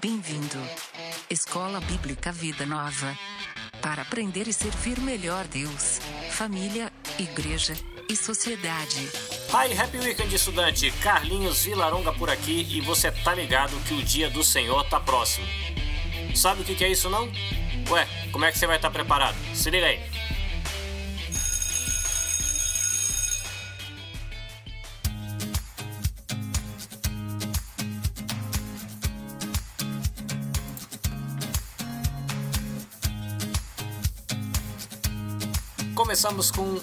Bem-vindo. Escola Bíblica Vida Nova. Para aprender e servir melhor Deus, família, igreja e sociedade. Hi, Happy Weekend, estudante! Carlinhos Vilaronga por aqui e você tá ligado que o dia do Senhor tá próximo. Sabe o que é isso não? Ué, como é que você vai estar preparado? Se liga aí! Começamos com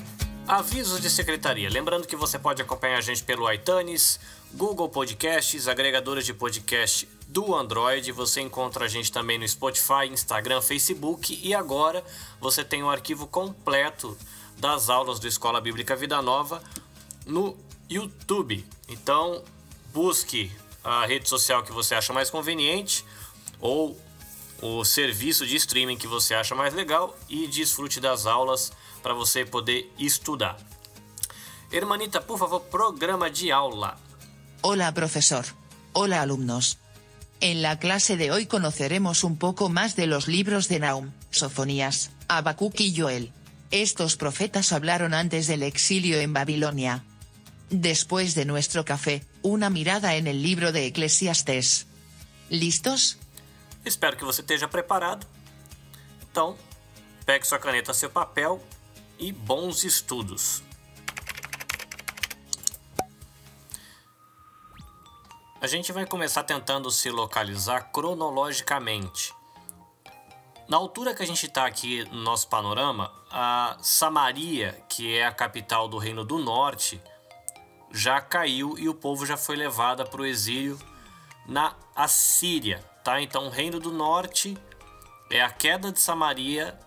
avisos de secretaria. Lembrando que você pode acompanhar a gente pelo iTunes, Google Podcasts, agregadores de podcast do Android. Você encontra a gente também no Spotify, Instagram, Facebook e agora você tem o um arquivo completo das aulas do Escola Bíblica Vida Nova no YouTube. Então, busque a rede social que você acha mais conveniente ou o serviço de streaming que você acha mais legal e desfrute das aulas para você poder estudar. Hermanita, por favor, programa de aula. Hola, profesor. Hola, alumnos. En la clase de hoy conoceremos un poco más de los libros de Naum, Sofonías, Habacuc y Joel. Estos profetas hablaron antes del exilio en Babilonia. Después de nuestro café, una mirada en el libro de Eclesiastes. ¿Listos? Espero que você esteja preparado. Então, pegue sua caneta, seu papel e bons estudos. A gente vai começar tentando se localizar cronologicamente. Na altura que a gente está aqui no nosso panorama, a Samaria, que é a capital do Reino do Norte, já caiu e o povo já foi levado para o exílio na Assíria. Tá? Então, o Reino do Norte é a queda de Samaria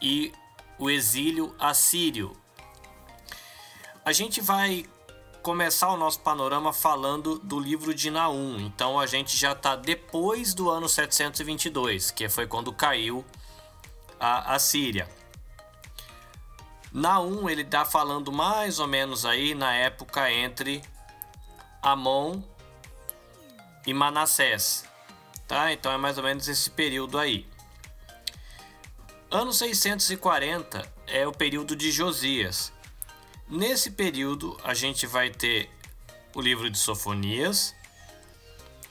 e o exílio assírio. A gente vai começar o nosso panorama falando do livro de Naum. Então a gente já está depois do ano 722, que foi quando caiu a Assíria. Naum ele está falando mais ou menos aí na época entre Amon e Manassés, tá? Então é mais ou menos esse período aí. Ano 640 é o período de Josias. Nesse período, a gente vai ter o livro de Sofonias.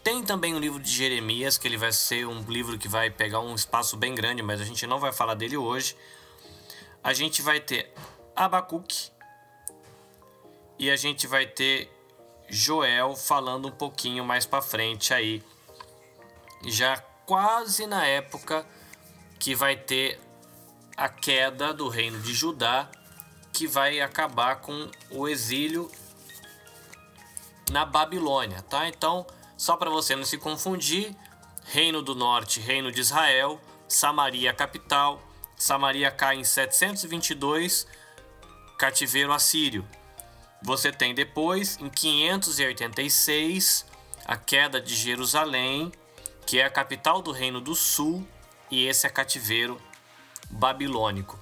Tem também o livro de Jeremias, que ele vai ser um livro que vai pegar um espaço bem grande, mas a gente não vai falar dele hoje. A gente vai ter Abacuque e a gente vai ter Joel falando um pouquinho mais para frente aí, já quase na época que vai ter a queda do reino de Judá, que vai acabar com o exílio na Babilônia, tá? Então, só para você não se confundir, Reino do Norte, Reino de Israel, Samaria capital, Samaria cai em 722, cativeiro assírio. Você tem depois, em 586, a queda de Jerusalém, que é a capital do Reino do Sul, e esse é cativeiro babilônico.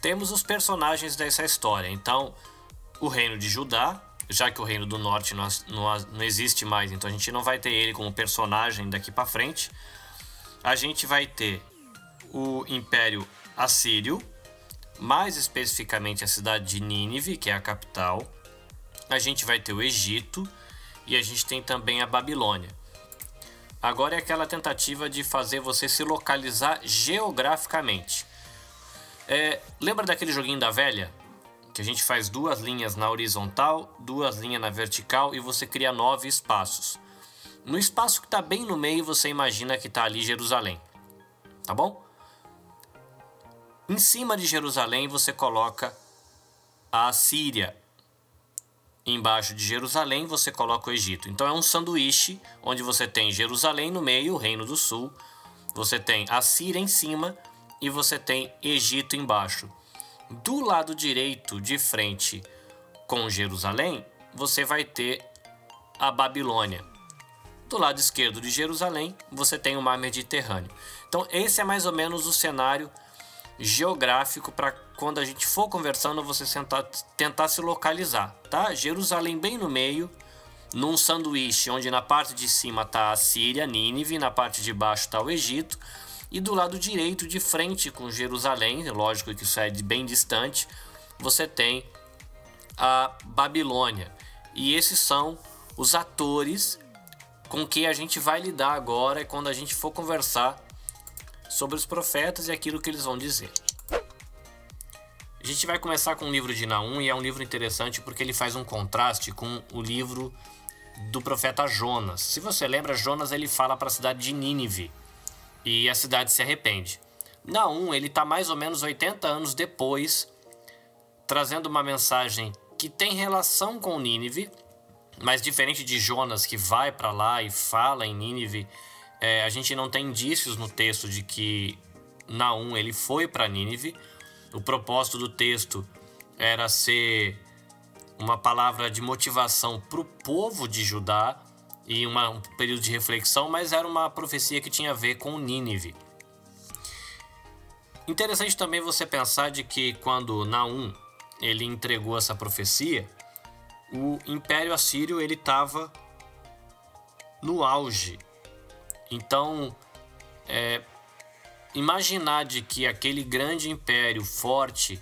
Temos os personagens dessa história. Então, o reino de Judá, já que o reino do norte não, não, não existe mais, então a gente não vai ter ele como personagem daqui para frente. A gente vai ter o Império Assírio, mais especificamente a cidade de Nínive, que é a capital. A gente vai ter o Egito e a gente tem também a Babilônia. Agora é aquela tentativa de fazer você se localizar geograficamente. É, lembra daquele joguinho da velha? Que a gente faz duas linhas na horizontal, duas linhas na vertical e você cria nove espaços. No espaço que está bem no meio, você imagina que está ali Jerusalém. Tá bom? Em cima de Jerusalém, você coloca a Síria, Embaixo de Jerusalém você coloca o Egito. Então é um sanduíche onde você tem Jerusalém no meio, o Reino do Sul, você tem a Síria em cima e você tem Egito embaixo. Do lado direito, de frente com Jerusalém, você vai ter a Babilônia. Do lado esquerdo de Jerusalém, você tem o mar Mediterrâneo. Então, esse é mais ou menos o cenário geográfico para quando a gente for conversando você tentar, tentar se localizar, tá? Jerusalém bem no meio, num sanduíche onde na parte de cima está a Síria, Nínive, na parte de baixo está o Egito, e do lado direito, de frente com Jerusalém, lógico que isso é bem distante, você tem a Babilônia. E esses são os atores com que a gente vai lidar agora quando a gente for conversar sobre os profetas e aquilo que eles vão dizer. A gente vai começar com o livro de Naum e é um livro interessante porque ele faz um contraste com o livro do profeta Jonas. Se você lembra, Jonas ele fala para a cidade de Nínive e a cidade se arrepende. Naum ele está mais ou menos 80 anos depois, trazendo uma mensagem que tem relação com Nínive, mas diferente de Jonas que vai para lá e fala em Nínive, é, a gente não tem indícios no texto de que Naum ele foi para Nínive. O propósito do texto era ser uma palavra de motivação para o povo de Judá e uma, um período de reflexão, mas era uma profecia que tinha a ver com Nínive. Interessante também você pensar de que quando Naum ele entregou essa profecia, o Império Assírio ele estava no auge. Então, é, imaginar de que aquele grande império forte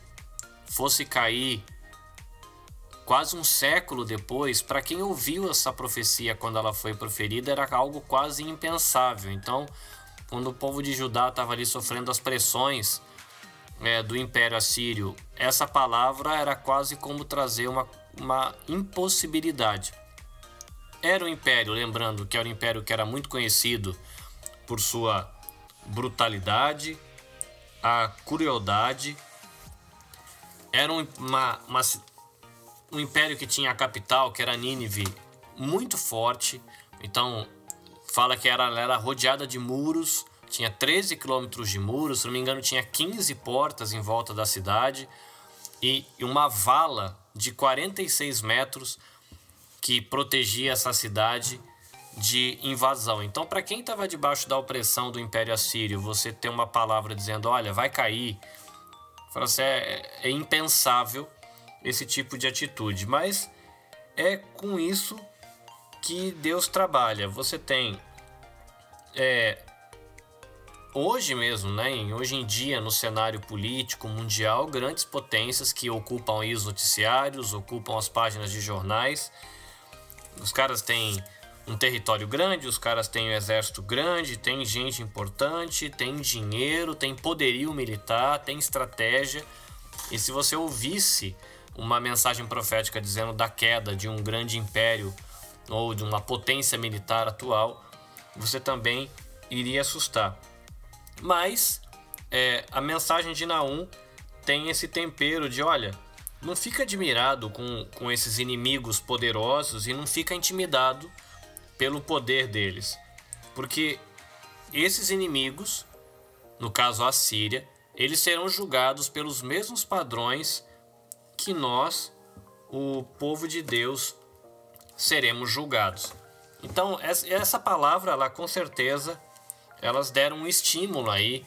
fosse cair quase um século depois, para quem ouviu essa profecia quando ela foi proferida, era algo quase impensável. Então, quando o povo de Judá estava ali sofrendo as pressões é, do Império Assírio, essa palavra era quase como trazer uma, uma impossibilidade. Era um império, lembrando que era um império que era muito conhecido por sua brutalidade, a crueldade. Era uma, uma, um império que tinha a capital, que era Nínive, muito forte. Então, fala que era, era rodeada de muros, tinha 13 quilômetros de muros, se não me engano, tinha 15 portas em volta da cidade e uma vala de 46 metros que protegia essa cidade de invasão. Então, para quem estava debaixo da opressão do Império Assírio, você ter uma palavra dizendo: olha, vai cair, assim, é, é impensável esse tipo de atitude. Mas é com isso que Deus trabalha. Você tem é, hoje mesmo, né, hoje em dia no cenário político mundial, grandes potências que ocupam aí os noticiários, ocupam as páginas de jornais. Os caras têm um território grande, os caras têm um exército grande, tem gente importante, tem dinheiro, tem poderio militar, tem estratégia. E se você ouvisse uma mensagem profética dizendo da queda de um grande império ou de uma potência militar atual, você também iria assustar. Mas é, a mensagem de Naum tem esse tempero de: olha, não fica admirado com, com esses inimigos poderosos e não fica intimidado pelo poder deles. Porque esses inimigos, no caso a Síria, eles serão julgados pelos mesmos padrões que nós, o povo de Deus, seremos julgados. Então, essa palavra, ela com certeza, elas deram um estímulo aí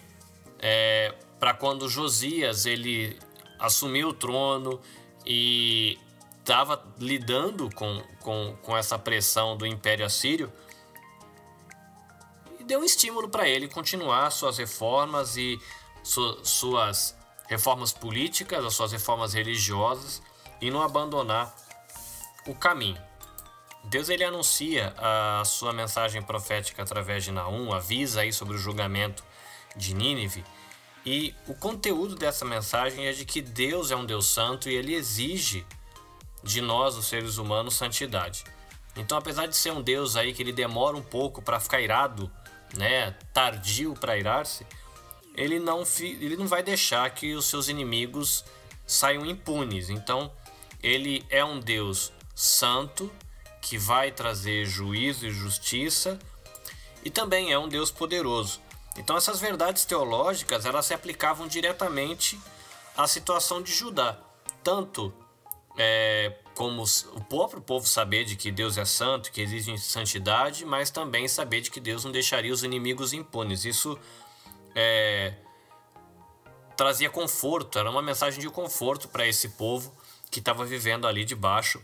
é, para quando Josias ele assumiu o trono e estava lidando com, com, com essa pressão do Império Assírio e deu um estímulo para ele continuar suas reformas e su, suas reformas políticas, as suas reformas religiosas e não abandonar o caminho. Deus ele anuncia a sua mensagem profética através de Naum, avisa aí sobre o julgamento de Nínive, e o conteúdo dessa mensagem é de que Deus é um Deus santo e ele exige de nós, os seres humanos, santidade. Então, apesar de ser um Deus aí que ele demora um pouco para ficar irado, né, tardio para irar-se, ele não, ele não vai deixar que os seus inimigos saiam impunes. Então, ele é um Deus santo que vai trazer juízo e justiça e também é um Deus poderoso. Então, essas verdades teológicas elas se aplicavam diretamente à situação de Judá, tanto é, como o próprio povo saber de que Deus é santo, que existe santidade, mas também saber de que Deus não deixaria os inimigos impunes. Isso é, trazia conforto, era uma mensagem de conforto para esse povo que estava vivendo ali debaixo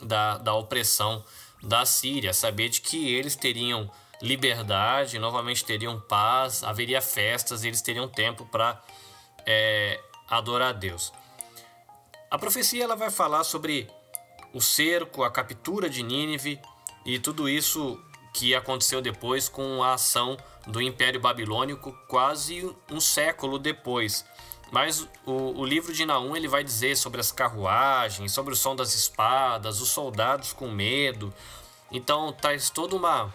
da, da opressão da Síria, saber de que eles teriam liberdade, novamente teriam paz, haveria festas, eles teriam tempo para é, adorar a Deus. A profecia ela vai falar sobre o cerco, a captura de Nínive e tudo isso que aconteceu depois com a ação do Império Babilônico quase um século depois. Mas o, o, livro de Naum ele vai dizer sobre as carruagens, sobre o som das espadas, os soldados com medo. Então traz toda uma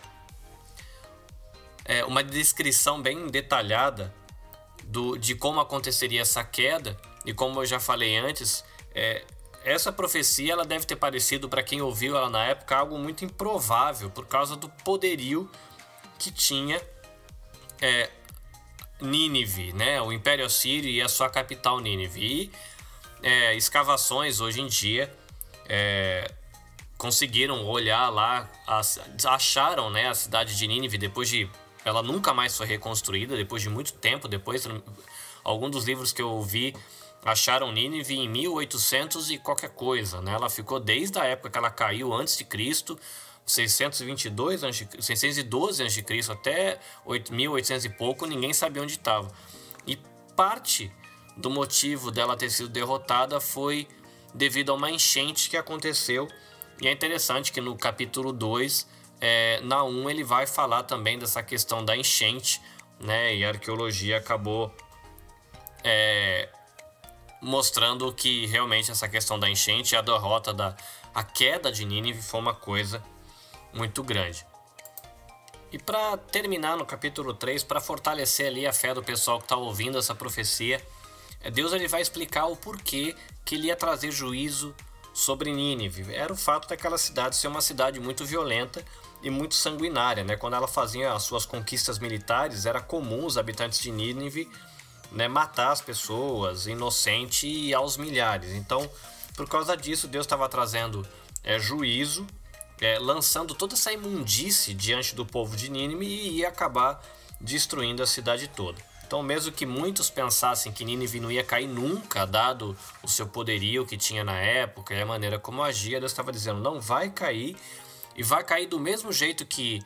é, uma descrição bem detalhada do, de como aconteceria essa queda e como eu já falei antes, é, essa profecia ela deve ter parecido para quem ouviu ela na época algo muito improvável por causa do poderio que tinha é, Nínive, né? O Império Assírio e a sua capital Nínive. E é, escavações hoje em dia é, conseguiram olhar lá, acharam né, a cidade de Nínive depois de. Ela nunca mais foi reconstruída, depois de muito tempo. Depois, algum dos livros que eu vi acharam Nínive em 1800 e qualquer coisa, né? Ela ficou desde a época que ela caiu antes de Cristo, 622 612 a.C. até 1800 e pouco, ninguém sabia onde estava. E parte do motivo dela ter sido derrotada foi devido a uma enchente que aconteceu. E é interessante que no capítulo 2, é, na 1, ele vai falar também dessa questão da enchente, né? E a arqueologia acabou é, mostrando que realmente essa questão da enchente, a derrota da a queda de Nínive foi uma coisa muito grande. E para terminar no capítulo 3, para fortalecer ali a fé do pessoal que está ouvindo essa profecia, é, Deus ele vai explicar o porquê que ele ia trazer juízo sobre Nínive. Era o fato daquela cidade ser uma cidade muito violenta e muito sanguinária. Né? Quando ela fazia as suas conquistas militares, era comum os habitantes de Nínive né, matar as pessoas, inocente e aos milhares. Então, por causa disso, Deus estava trazendo é, juízo, é, lançando toda essa imundície diante do povo de Nínive e ia acabar destruindo a cidade toda. Então, mesmo que muitos pensassem que Nínive não ia cair nunca, dado o seu poderio que tinha na época e a maneira como agia, Deus estava dizendo: não vai cair, e vai cair do mesmo jeito que,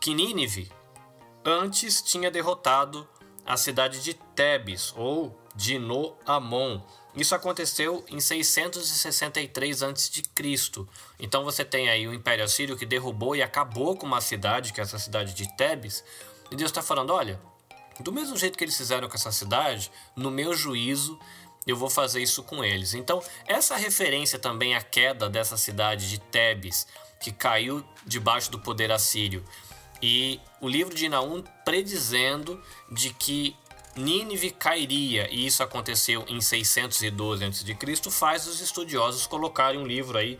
que Nínive antes tinha derrotado a cidade de Tebes ou de Noamon. Isso aconteceu em 663 a.C. Então você tem aí o Império Assírio que derrubou e acabou com uma cidade, que é essa cidade de Tebes. E Deus está falando: olha, do mesmo jeito que eles fizeram com essa cidade, no meu juízo eu vou fazer isso com eles. Então, essa referência também à queda dessa cidade de Tebes, que caiu debaixo do poder assírio, e o livro de Naum predizendo de que Nínive cairia, e isso aconteceu em 612 a.C., faz os estudiosos colocarem um livro aí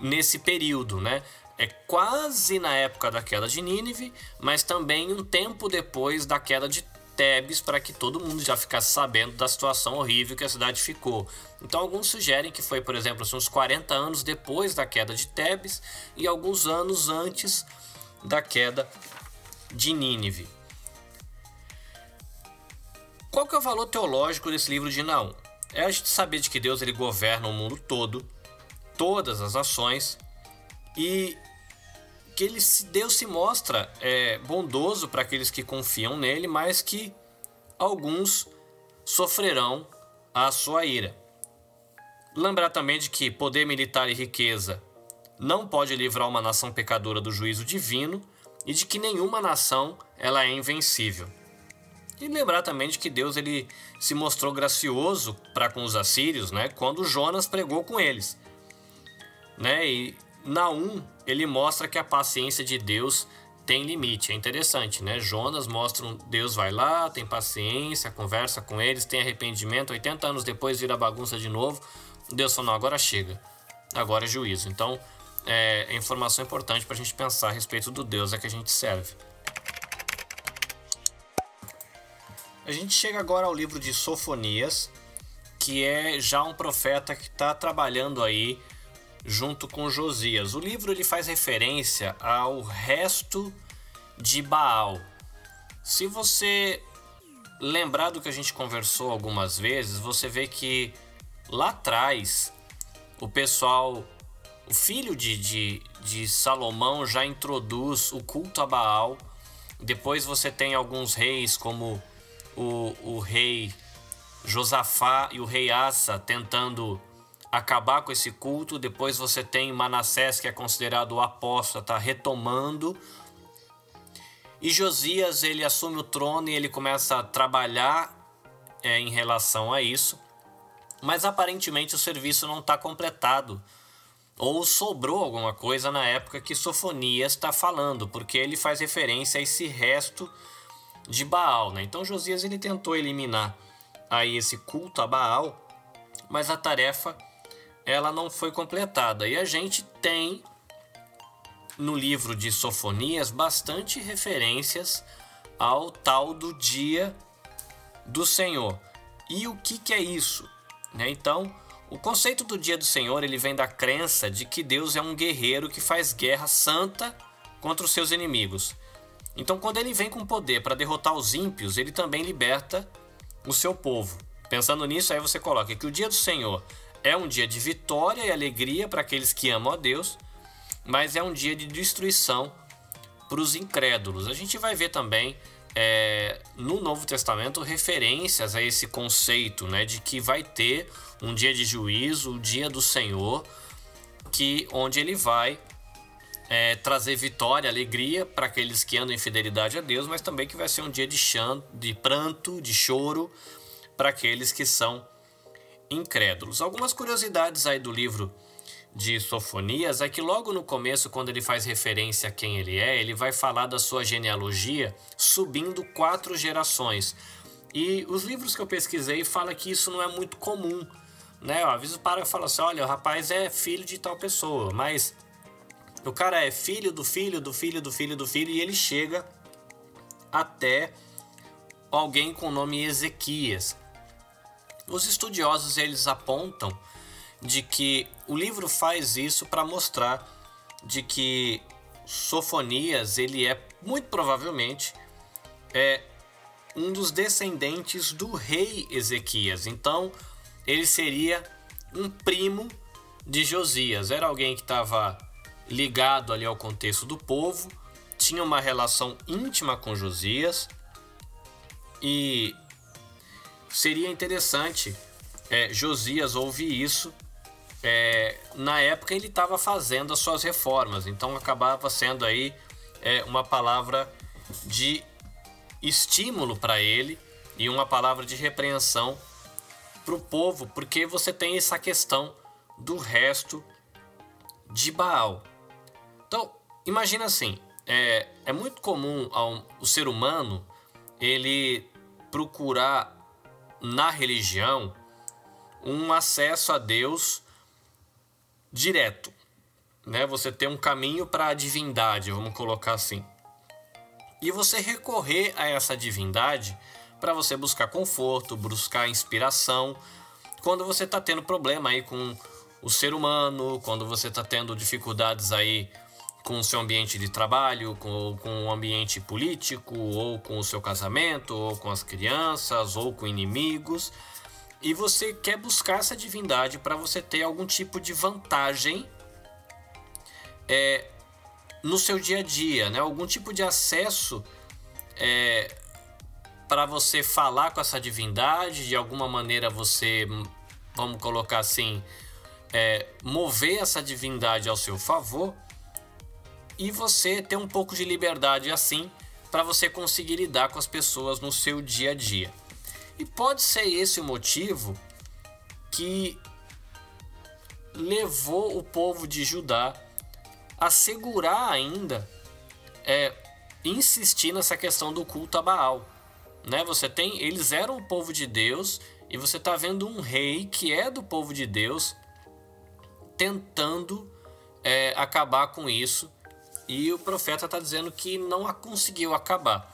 nesse período, né? É quase na época da queda de Nínive, mas também um tempo depois da queda de Tebes, para que todo mundo já ficasse sabendo da situação horrível que a cidade ficou. Então, alguns sugerem que foi, por exemplo, uns 40 anos depois da queda de Tebes e alguns anos antes da queda de Nínive. Qual que é o valor teológico desse livro de Naum? É a gente saber de que Deus ele governa o mundo todo, todas as nações e que ele, Deus se mostra é, bondoso para aqueles que confiam nele, mas que alguns sofrerão a sua ira. Lembrar também de que poder militar e riqueza não pode livrar uma nação pecadora do juízo divino e de que nenhuma nação ela é invencível. E lembrar também de que Deus ele se mostrou gracioso para com os assírios, né, quando Jonas pregou com eles. Né? E Naum, ele mostra que a paciência de Deus tem limite. É interessante, né? Jonas mostra um Deus vai lá, tem paciência, conversa com eles, tem arrependimento, 80 anos depois vira bagunça de novo. Deus falou: "Não, agora chega. Agora é juízo". Então, é, é informação importante para a gente pensar a respeito do Deus a que a gente serve. A gente chega agora ao livro de Sofonias, que é já um profeta que está trabalhando aí junto com Josias. O livro ele faz referência ao resto de Baal. Se você lembrar do que a gente conversou algumas vezes, você vê que lá atrás o pessoal o filho de, de, de Salomão já introduz o culto a Baal. Depois você tem alguns reis, como o, o rei Josafá e o rei Asa tentando acabar com esse culto. Depois você tem Manassés, que é considerado o apóstata, retomando. E Josias ele assume o trono e ele começa a trabalhar é, em relação a isso. Mas aparentemente o serviço não está completado. Ou sobrou alguma coisa na época que Sofonias está falando, porque ele faz referência a esse resto de Baal. Né? Então Josias ele tentou eliminar aí esse culto a Baal, mas a tarefa ela não foi completada. E a gente tem no livro de Sofonias bastante referências ao tal do dia do Senhor. E o que, que é isso? Né? Então, o conceito do dia do Senhor ele vem da crença de que Deus é um guerreiro que faz guerra santa contra os seus inimigos. Então, quando ele vem com poder para derrotar os ímpios, ele também liberta o seu povo. Pensando nisso, aí você coloca que o dia do Senhor é um dia de vitória e alegria para aqueles que amam a Deus, mas é um dia de destruição para os incrédulos. A gente vai ver também é, no Novo Testamento referências a esse conceito né, de que vai ter um dia de juízo, o dia do Senhor, que onde ele vai é, trazer vitória, alegria para aqueles que andam em fidelidade a Deus, mas também que vai ser um dia de, chão, de pranto, de choro para aqueles que são incrédulos. Algumas curiosidades aí do livro de Sofonias é que logo no começo, quando ele faz referência a quem ele é, ele vai falar da sua genealogia subindo quatro gerações. E os livros que eu pesquisei falam que isso não é muito comum. Né? Eu aviso para e falo assim: olha, o rapaz é filho de tal pessoa, mas o cara é filho do filho do filho do filho do filho e ele chega até alguém com o nome Ezequias. Os estudiosos eles apontam de que o livro faz isso para mostrar de que Sofonias ele é muito provavelmente é um dos descendentes do rei Ezequias. Então ele seria um primo de Josias. Era alguém que estava ligado ali ao contexto do povo, tinha uma relação íntima com Josias e seria interessante é, Josias ouvir isso. É, na época ele estava fazendo as suas reformas, então acabava sendo aí é, uma palavra de estímulo para ele e uma palavra de repreensão para o povo, porque você tem essa questão do resto de Baal. Então, imagina assim, é, é muito comum ao, o ser humano ele procurar na religião um acesso a Deus direto, né? Você tem um caminho para a divindade, vamos colocar assim. E você recorrer a essa divindade para você buscar conforto, buscar inspiração, quando você está tendo problema aí com o ser humano, quando você está tendo dificuldades aí com o seu ambiente de trabalho, com, com o ambiente político, ou com o seu casamento, ou com as crianças, ou com inimigos. E você quer buscar essa divindade para você ter algum tipo de vantagem é, no seu dia a dia, né? algum tipo de acesso é, para você falar com essa divindade, de alguma maneira você, vamos colocar assim, é, mover essa divindade ao seu favor e você ter um pouco de liberdade assim para você conseguir lidar com as pessoas no seu dia a dia. E pode ser esse o motivo que levou o povo de Judá a segurar ainda, é, insistir nessa questão do culto a Baal. Né? Você tem, eles eram o povo de Deus e você está vendo um rei que é do povo de Deus tentando é, acabar com isso e o profeta está dizendo que não a conseguiu acabar.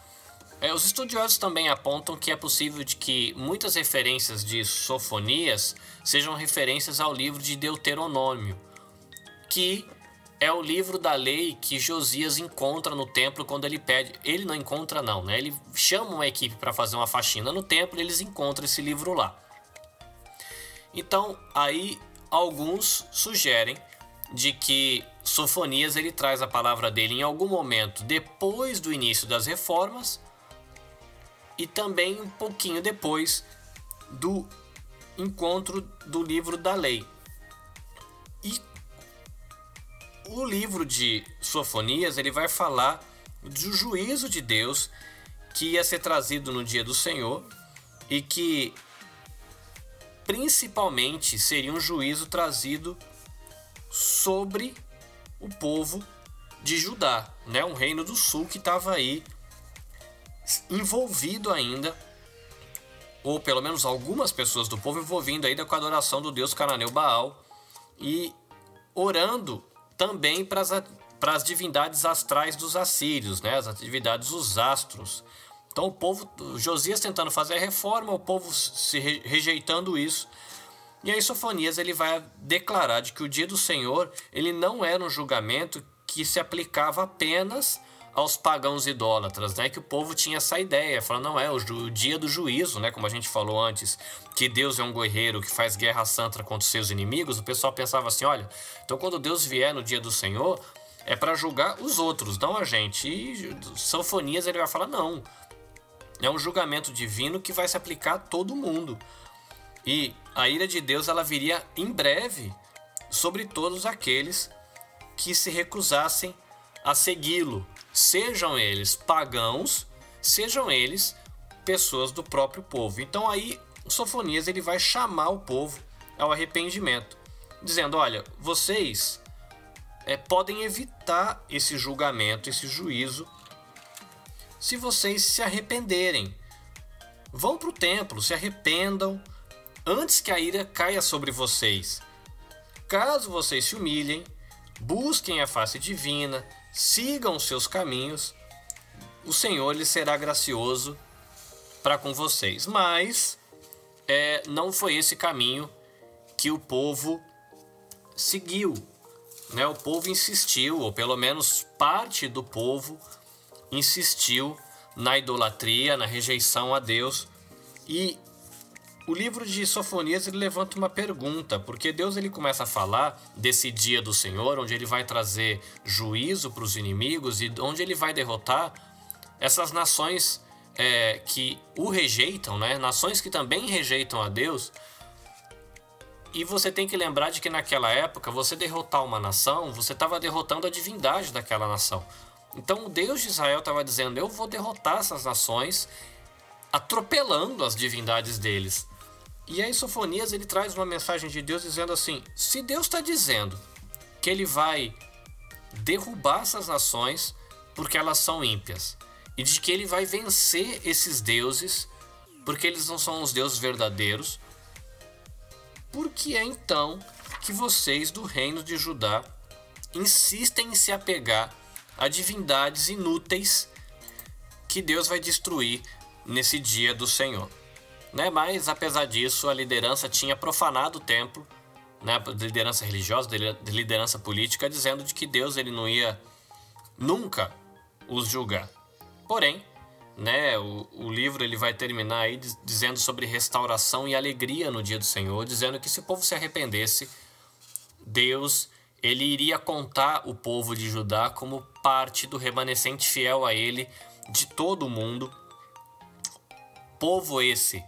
É, os estudiosos também apontam que é possível de que muitas referências de Sofonias sejam referências ao livro de Deuteronômio, que é o livro da lei que Josias encontra no templo quando ele pede. Ele não encontra, não, né? Ele chama uma equipe para fazer uma faxina no templo e eles encontram esse livro lá. Então, aí alguns sugerem de que Sofonias ele traz a palavra dele em algum momento depois do início das reformas e também um pouquinho depois do encontro do livro da lei. E o livro de Sofonias ele vai falar do juízo de Deus que ia ser trazido no dia do Senhor e que principalmente seria um juízo trazido sobre o povo de Judá, né? um reino do sul que estava aí envolvido ainda, ou pelo menos algumas pessoas do povo envolvido ainda com a adoração do deus cananeu Baal e orando também para as divindades astrais dos assírios, né? as divindades dos astros. Então o povo, Josias tentando fazer a reforma, o povo se rejeitando isso. E aí Sofonias ele vai declarar de que o dia do Senhor ele não era um julgamento que se aplicava apenas aos pagãos idólatras, né? Que o povo tinha essa ideia, falando, não é o, dia do juízo, né? Como a gente falou antes, que Deus é um guerreiro que faz guerra santa contra os seus inimigos. O pessoal pensava assim, olha, então quando Deus vier no dia do Senhor, é para julgar os outros, não a gente. E Sofonias ele vai falar, não, é um julgamento divino que vai se aplicar a todo mundo. E a ira de Deus ela viria em breve sobre todos aqueles que se recusassem a segui-lo, sejam eles pagãos, sejam eles pessoas do próprio povo. Então aí Sofonias ele vai chamar o povo ao arrependimento, dizendo: olha, vocês é, podem evitar esse julgamento, esse juízo se vocês se arrependerem. Vão para o templo, se arrependam antes que a ira caia sobre vocês. Caso vocês se humilhem, busquem a face divina, sigam seus caminhos, o Senhor lhe será gracioso para com vocês. Mas é, não foi esse caminho que o povo seguiu. Né? O povo insistiu, ou pelo menos parte do povo insistiu na idolatria, na rejeição a Deus. E o livro de Sofonias ele levanta uma pergunta, porque Deus ele começa a falar desse dia do Senhor, onde ele vai trazer juízo para os inimigos e onde ele vai derrotar essas nações é, que o rejeitam, né? nações que também rejeitam a Deus. E você tem que lembrar de que naquela época, você derrotar uma nação, você estava derrotando a divindade daquela nação. Então o Deus de Israel estava dizendo: Eu vou derrotar essas nações, atropelando as divindades deles. E aí Sofonias ele traz uma mensagem de Deus dizendo assim: se Deus está dizendo que ele vai derrubar essas nações porque elas são ímpias, e de que ele vai vencer esses deuses porque eles não são os deuses verdadeiros, por que é então que vocês do reino de Judá insistem em se apegar a divindades inúteis que Deus vai destruir nesse dia do Senhor. Né? Mas, apesar disso, a liderança tinha profanado o templo, né? de liderança religiosa, de liderança política, dizendo de que Deus ele não ia nunca os julgar. Porém, né, o, o livro ele vai terminar aí dizendo sobre restauração e alegria no dia do Senhor, dizendo que se o povo se arrependesse, Deus ele iria contar o povo de Judá como parte do remanescente fiel a ele de todo o mundo. Povo esse,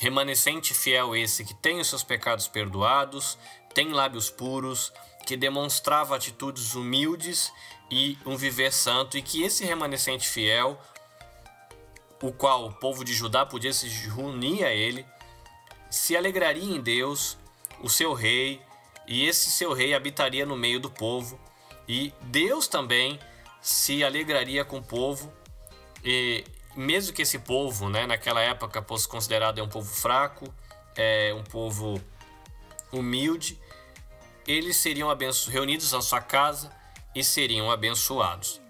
remanescente fiel esse, que tem os seus pecados perdoados, tem lábios puros, que demonstrava atitudes humildes e um viver santo, e que esse remanescente fiel, o qual o povo de Judá podia se unir a ele, se alegraria em Deus, o seu rei, e esse seu rei habitaria no meio do povo, e Deus também se alegraria com o povo, e mesmo que esse povo, né, naquela época, fosse considerado um povo fraco, é, um povo humilde, eles seriam reunidos na sua casa e seriam abençoados.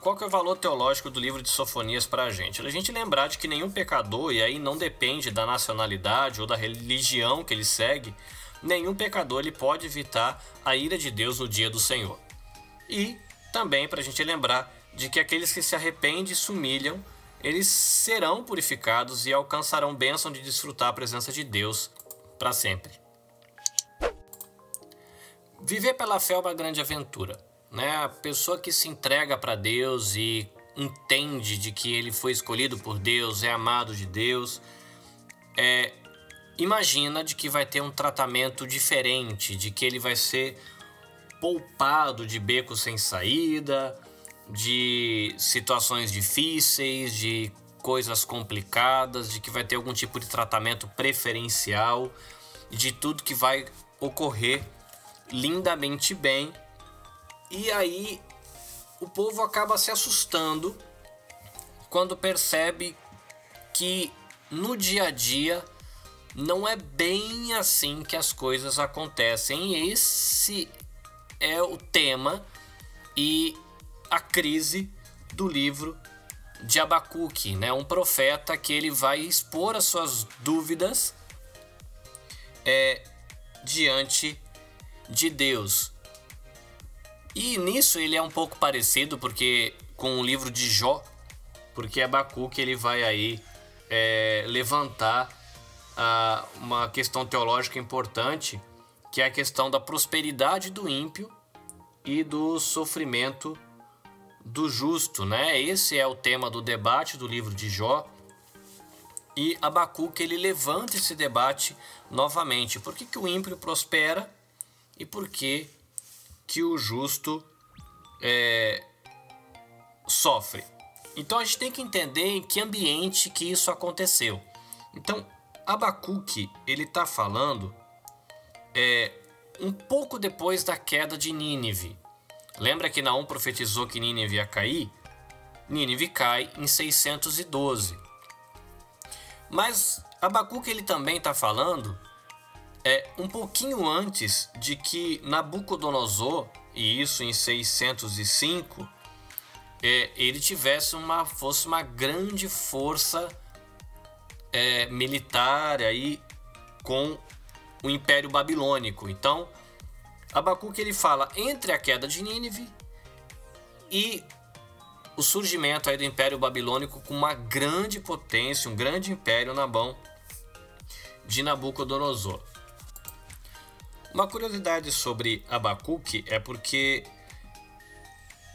Qual que é o valor teológico do livro de Sofonias para a gente? A gente lembrar de que nenhum pecador, e aí não depende da nacionalidade ou da religião que ele segue, nenhum pecador ele pode evitar a ira de Deus no dia do Senhor. E também para a gente lembrar de que aqueles que se arrependem e se humilham, eles serão purificados e alcançarão bênção de desfrutar a presença de Deus para sempre. Viver pela fé é uma grande aventura, né? A pessoa que se entrega para Deus e entende de que ele foi escolhido por Deus, é amado de Deus, é, imagina de que vai ter um tratamento diferente, de que ele vai ser poupado de becos sem saída, de situações difíceis, de coisas complicadas, de que vai ter algum tipo de tratamento preferencial, de tudo que vai ocorrer lindamente bem. E aí o povo acaba se assustando quando percebe que no dia a dia não é bem assim que as coisas acontecem. Esse é o tema e a crise do livro de Abacuque, né? Um profeta que ele vai expor as suas dúvidas é, diante de Deus. E nisso ele é um pouco parecido porque com o livro de Jó, porque Abacuque ele vai aí é, levantar a, uma questão teológica importante, que é a questão da prosperidade do ímpio e do sofrimento do justo, né? Esse é o tema do debate do livro de Jó. E Abacuque ele levanta esse debate novamente. Por que, que o ímpio prospera e por que, que o justo é, sofre? Então a gente tem que entender em que ambiente que isso aconteceu. Então Abacuque ele está falando é, um pouco depois da queda de Nínive. Lembra que Naum profetizou que Nínive ia cair? Nínive cai em 612. Mas Abacuque ele também está falando é, um pouquinho antes de que Nabucodonosor, e isso em 605, é, ele tivesse uma fosse uma grande força é, militar aí com o Império Babilônico. Então, Abacuque ele fala entre a queda de Nínive e o surgimento aí do Império Babilônico com uma grande potência, um grande império na mão de Nabucodonosor. Uma curiosidade sobre Abacuque é porque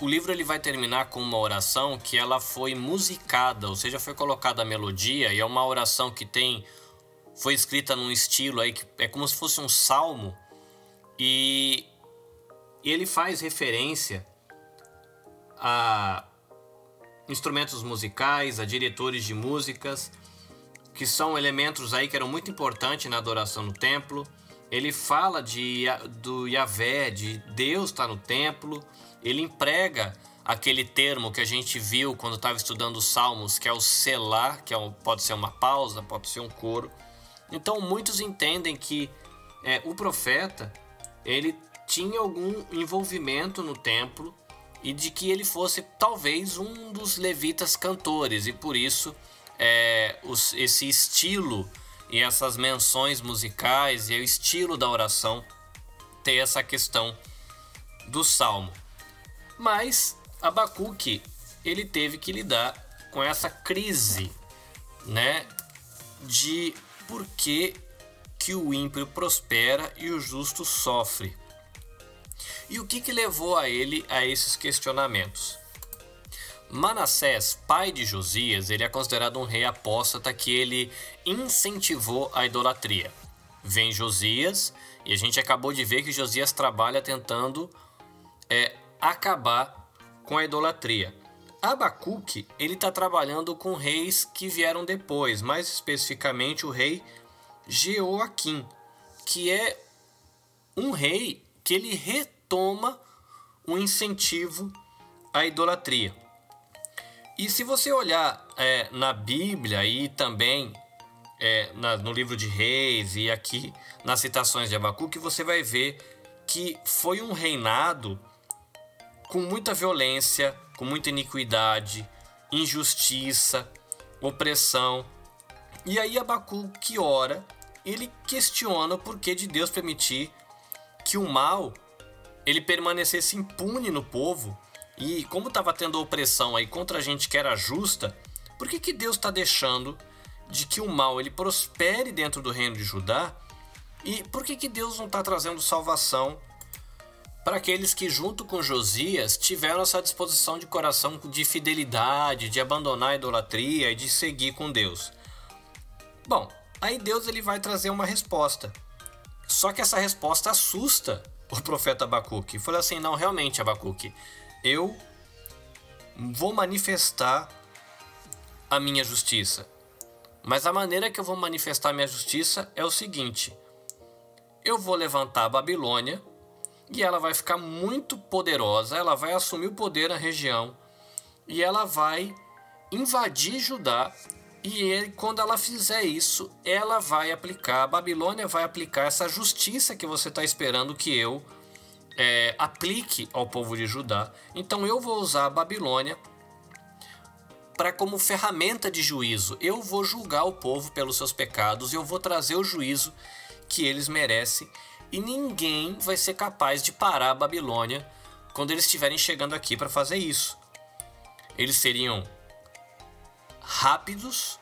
o livro ele vai terminar com uma oração que ela foi musicada, ou seja, foi colocada a melodia e é uma oração que tem foi escrita num estilo aí que é como se fosse um salmo e ele faz referência a instrumentos musicais, a diretores de músicas, que são elementos aí que eram muito importantes na adoração no templo. Ele fala de, do Yahvé, de Deus está no templo. Ele emprega aquele termo que a gente viu quando estava estudando os Salmos, que é o selar, que é um, pode ser uma pausa, pode ser um coro. Então muitos entendem que é, o profeta ele tinha algum envolvimento no templo e de que ele fosse talvez um dos levitas cantores e por isso é, os, esse estilo e essas menções musicais e o estilo da oração ter essa questão do salmo. Mas Abacuque ele teve que lidar com essa crise, né, de por que que o ímpio prospera e o justo sofre. E o que, que levou a ele a esses questionamentos? Manassés, pai de Josias, ele é considerado um rei apóstata que ele incentivou a idolatria. Vem Josias, e a gente acabou de ver que Josias trabalha tentando é, acabar com a idolatria. Abacuque, ele está trabalhando com reis que vieram depois, mais especificamente o rei Jeoaquim, que é um rei que ele retoma o incentivo à idolatria. E se você olhar é, na Bíblia e também é, na, no livro de Reis e aqui nas citações de Abacuque, você vai ver que foi um reinado com muita violência, com muita iniquidade, injustiça, opressão. E aí Abacuque ora ele questiona o porquê de Deus permitir que o mal ele permanecesse impune no povo e como estava tendo opressão aí contra a gente que era justa, por que, que Deus está deixando de que o mal ele prospere dentro do reino de Judá? E por que, que Deus não está trazendo salvação para aqueles que, junto com Josias, tiveram essa disposição de coração de fidelidade, de abandonar a idolatria e de seguir com Deus. Bom, aí Deus ele vai trazer uma resposta. Só que essa resposta assusta o profeta Abacuque. Falou assim: não, realmente, Abacuque, eu vou manifestar a minha justiça. Mas a maneira que eu vou manifestar a minha justiça é o seguinte: eu vou levantar a Babilônia e ela vai ficar muito poderosa, ela vai assumir o poder na região e ela vai invadir Judá. E ele, quando ela fizer isso, ela vai aplicar, a Babilônia vai aplicar essa justiça que você está esperando que eu é, aplique ao povo de Judá. Então eu vou usar a Babilônia para como ferramenta de juízo. Eu vou julgar o povo pelos seus pecados, eu vou trazer o juízo que eles merecem e ninguém vai ser capaz de parar a Babilônia quando eles estiverem chegando aqui para fazer isso. Eles seriam rápidos,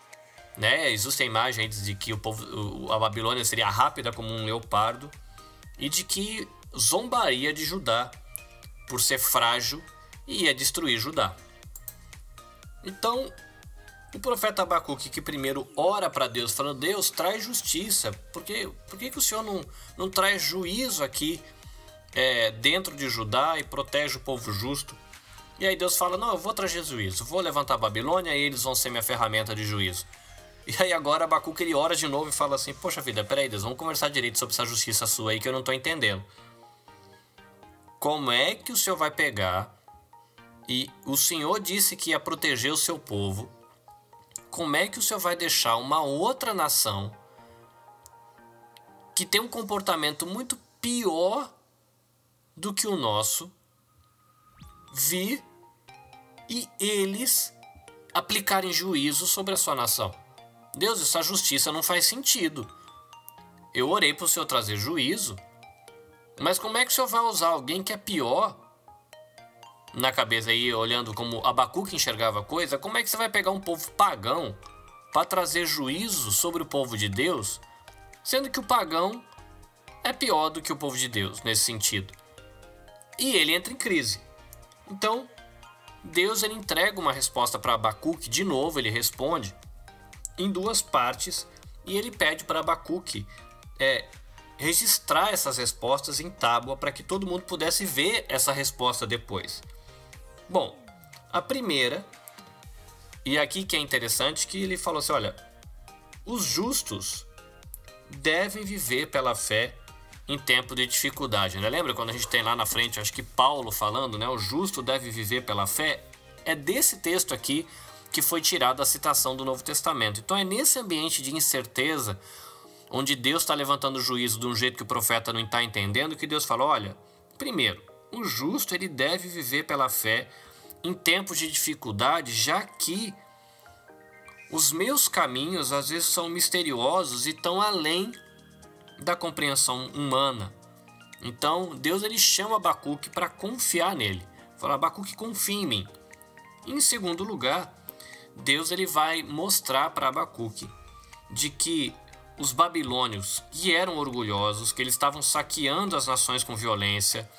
né? Existem imagens de que o povo, a Babilônia seria rápida como um leopardo e de que zombaria de Judá por ser frágil e ia destruir Judá. Então, o profeta Abacuque que primeiro ora para Deus, falando: Deus, traz justiça. Por que, por que, que o Senhor não, não traz juízo aqui é, dentro de Judá e protege o povo justo? E aí Deus fala: Não, eu vou trazer juízo, vou levantar a Babilônia e eles vão ser minha ferramenta de juízo. E aí agora Abacuque ele ora de novo e fala assim: Poxa vida, peraí, Deus, vamos conversar direito sobre essa justiça sua aí que eu não estou entendendo. Como é que o Senhor vai pegar e o Senhor disse que ia proteger o seu povo como é que o Senhor vai deixar uma outra nação que tem um comportamento muito pior do que o nosso vir e eles aplicarem juízo sobre a sua nação? Deus, essa justiça não faz sentido. Eu orei para o Senhor trazer juízo, mas como é que o Senhor vai usar alguém que é pior na cabeça aí, olhando como Abacuque enxergava a coisa, como é que você vai pegar um povo pagão para trazer juízo sobre o povo de Deus, sendo que o pagão é pior do que o povo de Deus nesse sentido? E ele entra em crise. Então, Deus ele entrega uma resposta para Abacuque, de novo ele responde em duas partes e ele pede para Abacuque é, registrar essas respostas em tábua para que todo mundo pudesse ver essa resposta depois. Bom, a primeira, e aqui que é interessante, que ele falou assim: olha, os justos devem viver pela fé em tempo de dificuldade. Né? Lembra quando a gente tem lá na frente, acho que Paulo falando, né? O justo deve viver pela fé. É desse texto aqui que foi tirada a citação do Novo Testamento. Então é nesse ambiente de incerteza, onde Deus está levantando o juízo de um jeito que o profeta não está entendendo, que Deus fala: olha, primeiro, o justo ele deve viver pela fé em tempos de dificuldade, já que os meus caminhos às vezes são misteriosos e estão além da compreensão humana. Então Deus ele chama Abacuque para confiar nele. Fala, Abacuque, confia em mim. Em segundo lugar, Deus ele vai mostrar para Abacuque de que os babilônios, que eram orgulhosos, que eles estavam saqueando as nações com violência,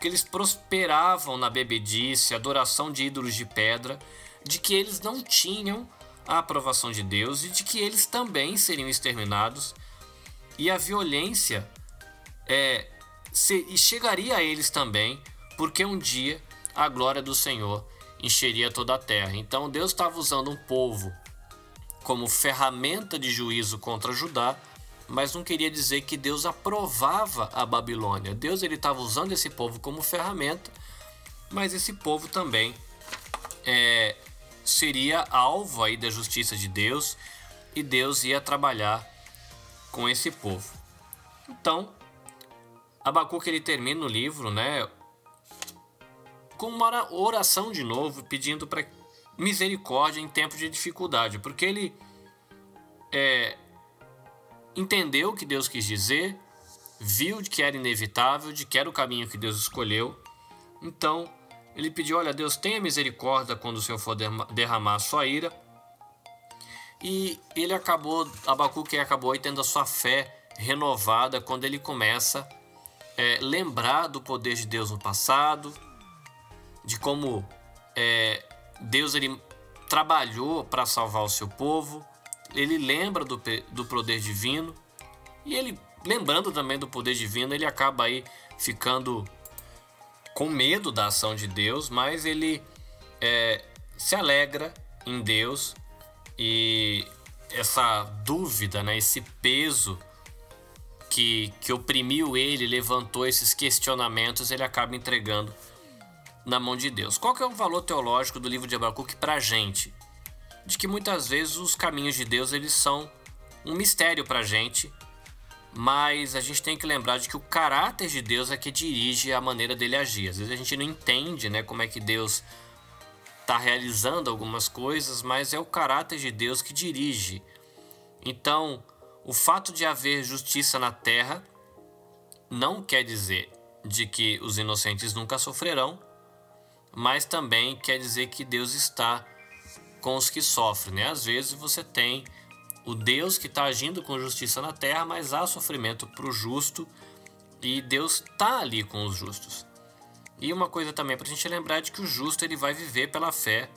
que eles prosperavam na bebedice, adoração de ídolos de pedra, de que eles não tinham a aprovação de Deus e de que eles também seriam exterminados e a violência é, se, chegaria a eles também, porque um dia a glória do Senhor encheria toda a terra. Então Deus estava usando um povo como ferramenta de juízo contra Judá mas não queria dizer que Deus aprovava a Babilônia. Deus ele estava usando esse povo como ferramenta, mas esse povo também é, seria alvo aí da justiça de Deus e Deus ia trabalhar com esse povo. Então, Abacuque ele termina o livro, né, com uma oração de novo, pedindo para misericórdia em tempo de dificuldade, porque ele é, entendeu o que Deus quis dizer, viu de que era inevitável, de que era o caminho que Deus escolheu. Então, ele pediu: Olha, Deus, tenha misericórdia quando o Senhor for derramar a sua ira. E ele acabou, Abacuque acabou tendo a sua fé renovada quando ele começa é, lembrar do poder de Deus no passado, de como é, Deus ele trabalhou para salvar o seu povo, ele lembra do, do poder divino e ele lembrando também do poder divino, ele acaba aí ficando com medo da ação de Deus, mas ele é, se alegra em Deus e essa dúvida, né, esse peso que, que oprimiu ele, levantou esses questionamentos, ele acaba entregando na mão de Deus. Qual que é o valor teológico do livro de Abacuque para a gente? De que muitas vezes os caminhos de Deus eles são um mistério para a gente, mas a gente tem que lembrar de que o caráter de Deus é que dirige a maneira dele agir. Às vezes a gente não entende né, como é que Deus está realizando algumas coisas, mas é o caráter de Deus que dirige. Então, o fato de haver justiça na terra não quer dizer de que os inocentes nunca sofrerão, mas também quer dizer que Deus está com os que sofrem. Né? Às vezes você tem o Deus que está agindo com justiça na terra, mas há sofrimento para o justo e Deus está ali com os justos. E uma coisa também para a gente lembrar de que o justo ele vai viver pela fé.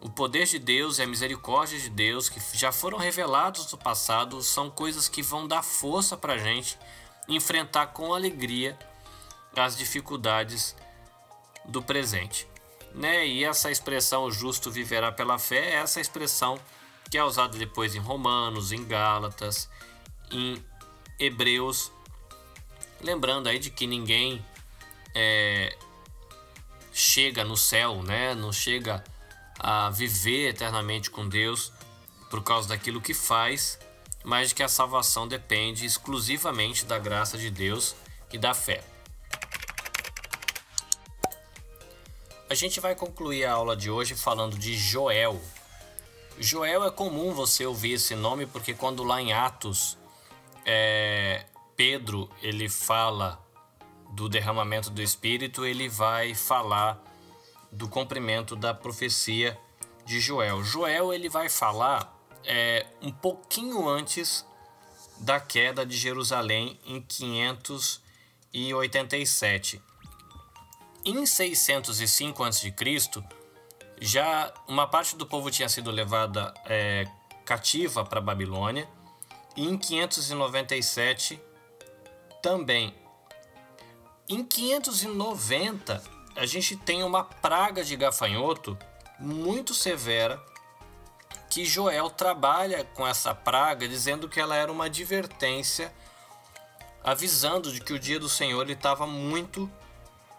O poder de Deus e a misericórdia de Deus, que já foram revelados no passado, são coisas que vão dar força para a gente enfrentar com alegria as dificuldades do presente. Né? E essa expressão, o justo viverá pela fé, é essa expressão que é usada depois em Romanos, em Gálatas, em Hebreus. Lembrando aí de que ninguém é, chega no céu, né? Não chega a viver eternamente com Deus por causa daquilo que faz, mas que a salvação depende exclusivamente da graça de Deus e da fé. A gente vai concluir a aula de hoje falando de Joel. Joel é comum você ouvir esse nome porque quando lá em Atos é, Pedro ele fala do derramamento do Espírito, ele vai falar do cumprimento da profecia de Joel. Joel ele vai falar é, um pouquinho antes da queda de Jerusalém em 587. Em 605 a.C., já uma parte do povo tinha sido levada é, cativa para Babilônia. E em 597 também em 590, a gente tem uma praga de gafanhoto muito severa que Joel trabalha com essa praga, dizendo que ela era uma advertência, avisando de que o dia do Senhor estava muito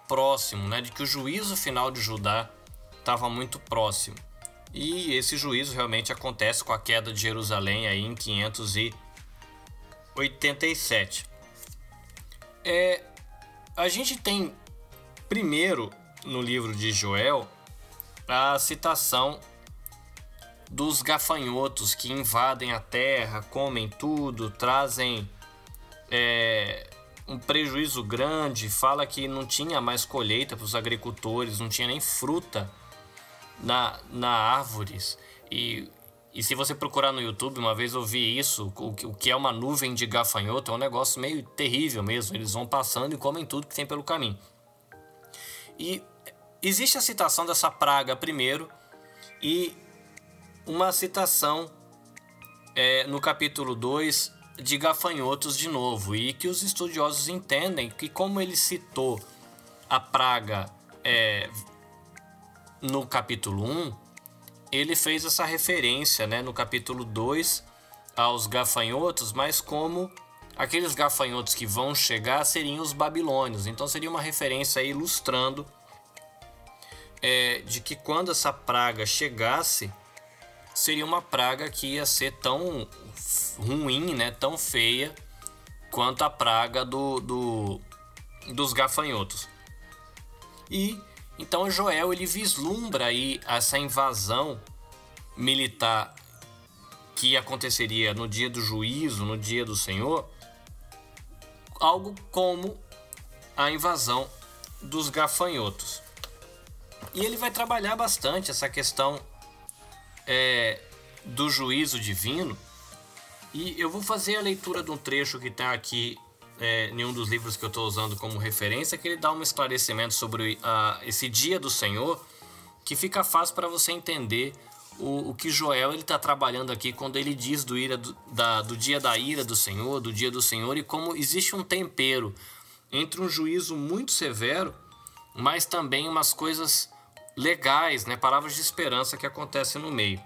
próximo, né? de que o juízo final de Judá estava muito próximo. E esse juízo realmente acontece com a queda de Jerusalém aí em 587. É, a gente tem primeiro no livro de Joel a citação dos gafanhotos que invadem a terra, comem tudo, trazem é, um prejuízo grande. Fala que não tinha mais colheita para os agricultores, não tinha nem fruta na, na árvores. E e se você procurar no YouTube, uma vez eu vi isso, o que é uma nuvem de gafanhoto, é um negócio meio terrível mesmo. Eles vão passando e comem tudo que tem pelo caminho. E existe a citação dessa praga primeiro, e uma citação é, no capítulo 2 de gafanhotos de novo, e que os estudiosos entendem que, como ele citou a praga é, no capítulo 1, ele fez essa referência né, no capítulo 2 aos gafanhotos, mas como aqueles gafanhotos que vão chegar seriam os babilônios. Então seria uma referência ilustrando é, de que quando essa praga chegasse, seria uma praga que ia ser tão ruim, né, tão feia, quanto a praga do, do dos gafanhotos. E então Joel ele vislumbra aí essa invasão militar que aconteceria no dia do juízo, no dia do Senhor, algo como a invasão dos gafanhotos. E ele vai trabalhar bastante essa questão é, do juízo divino. E eu vou fazer a leitura de um trecho que está aqui é, nenhum dos livros que eu estou usando como referência, que ele dá um esclarecimento sobre a, esse dia do Senhor que fica fácil para você entender o, o, que Joel está trabalhando aqui quando ele diz do, ira, do, da, do dia da ira do Senhor, do dia do Senhor, e como existe um tempero entre um juízo muito severo, mas também umas coisas legais, né, palavras de esperança que acontecem no meio.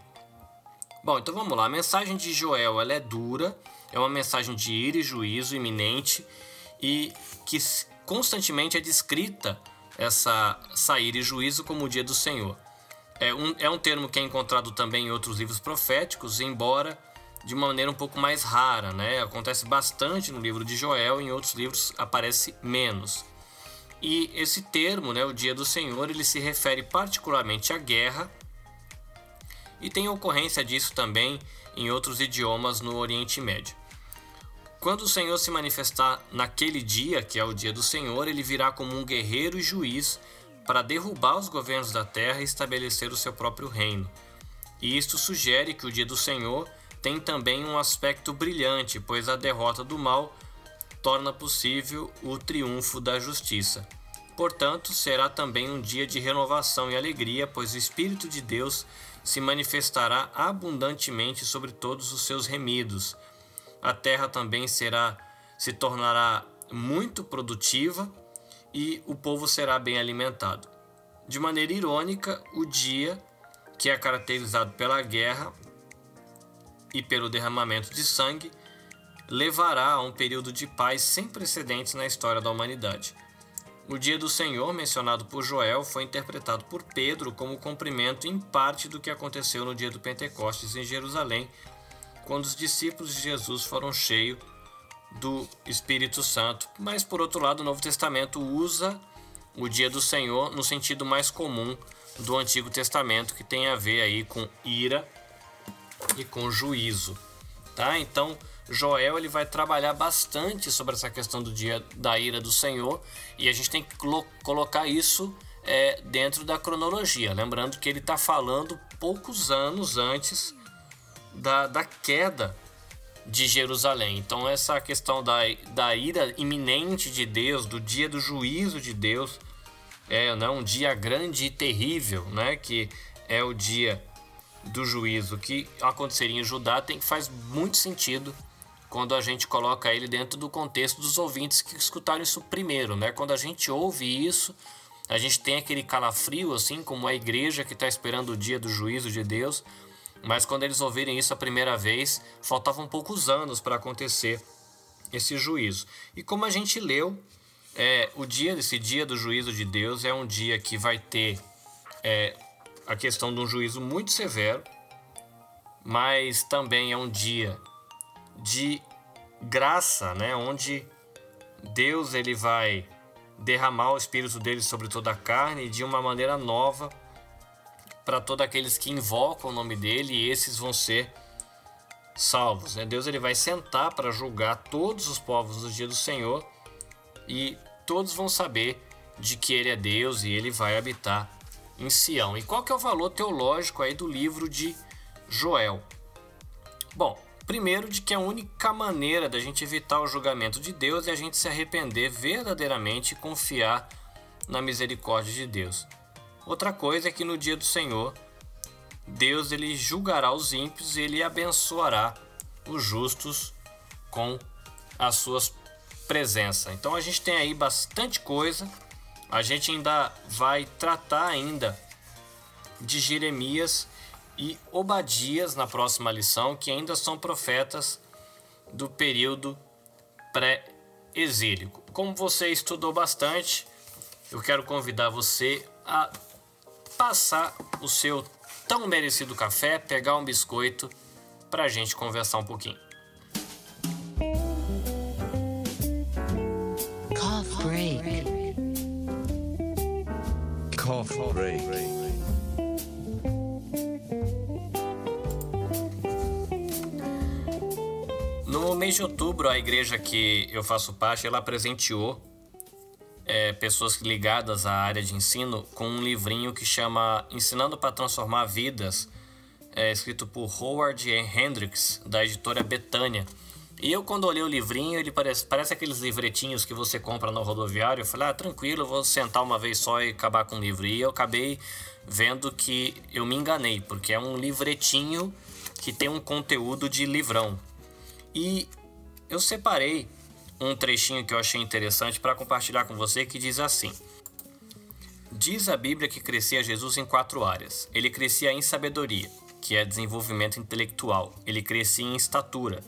Bom, então vamos lá. A mensagem de Joel ela é dura, é uma mensagem de ira e juízo iminente e que constantemente é descrita essa sair e juízo como o dia do Senhor. É um, é um termo que é encontrado também em outros livros proféticos, embora de uma maneira um pouco mais rara, né? Acontece bastante no livro de Joel, em outros livros aparece menos. E esse termo, né, o dia do Senhor, ele se refere particularmente à guerra e tem ocorrência disso também em outros idiomas no Oriente Médio. Quando o Senhor se manifestar naquele dia, que é o dia do Senhor, ele virá como um guerreiro e juiz para derrubar os governos da terra e estabelecer o seu próprio reino. E isto sugere que o dia do Senhor tem também um aspecto brilhante, pois a derrota do mal torna possível o triunfo da justiça. Portanto, será também um dia de renovação e alegria, pois o Espírito de Deus se manifestará abundantemente sobre todos os seus remidos a terra também será se tornará muito produtiva e o povo será bem alimentado. De maneira irônica, o dia que é caracterizado pela guerra e pelo derramamento de sangue levará a um período de paz sem precedentes na história da humanidade. O dia do Senhor, mencionado por Joel, foi interpretado por Pedro como cumprimento em parte do que aconteceu no dia do Pentecostes em Jerusalém, quando os discípulos de Jesus foram cheios do Espírito Santo. Mas, por outro lado, o Novo Testamento usa o dia do Senhor no sentido mais comum do Antigo Testamento, que tem a ver aí com ira e com juízo. Tá? Então, Joel ele vai trabalhar bastante sobre essa questão do dia da ira do Senhor e a gente tem que colocar isso é, dentro da cronologia. Lembrando que ele está falando poucos anos antes da, da queda de Jerusalém. Então, essa questão da, da ira iminente de Deus, do dia do juízo de Deus, é né, um dia grande e terrível, né, que é o dia do juízo que aconteceria em Judá, tem, faz muito sentido quando a gente coloca ele dentro do contexto dos ouvintes que escutaram isso primeiro. Né? Quando a gente ouve isso, a gente tem aquele calafrio, assim como a igreja que está esperando o dia do juízo de Deus. Mas quando eles ouvirem isso a primeira vez, faltavam poucos anos para acontecer esse juízo. E como a gente leu, é, o dia desse dia do juízo de Deus é um dia que vai ter é, a questão de um juízo muito severo, mas também é um dia de graça, né, onde Deus ele vai derramar o espírito dele sobre toda a carne de uma maneira nova para todos aqueles que invocam o nome dele e esses vão ser salvos. Né? Deus ele vai sentar para julgar todos os povos no dia do Senhor e todos vão saber de que ele é Deus e ele vai habitar em Sião. E qual que é o valor teológico aí do livro de Joel? Bom, primeiro de que a única maneira da gente evitar o julgamento de Deus é a gente se arrepender verdadeiramente e confiar na misericórdia de Deus. Outra coisa é que no dia do Senhor, Deus ele julgará os ímpios e ele abençoará os justos com as suas presença. Então a gente tem aí bastante coisa. A gente ainda vai tratar ainda de Jeremias e Obadias na próxima lição, que ainda são profetas do período pré-exílico. Como você estudou bastante, eu quero convidar você a passar o seu tão merecido café, pegar um biscoito para a gente conversar um pouquinho. Cough break. Cough break. Mês de outubro, a igreja que eu faço parte, ela presenteou é, pessoas ligadas à área de ensino com um livrinho que chama Ensinando para Transformar Vidas, é, escrito por Howard Hendricks, da editora Betânia. E eu, quando olhei o livrinho, ele parece, parece aqueles livretinhos que você compra no rodoviário. Eu falei, ah, tranquilo, vou sentar uma vez só e acabar com o livro. E eu acabei vendo que eu me enganei, porque é um livretinho que tem um conteúdo de livrão. E eu separei um trechinho que eu achei interessante para compartilhar com você que diz assim: Diz a Bíblia que crescia Jesus em quatro áreas. Ele crescia em sabedoria, que é desenvolvimento intelectual. Ele crescia em estatura,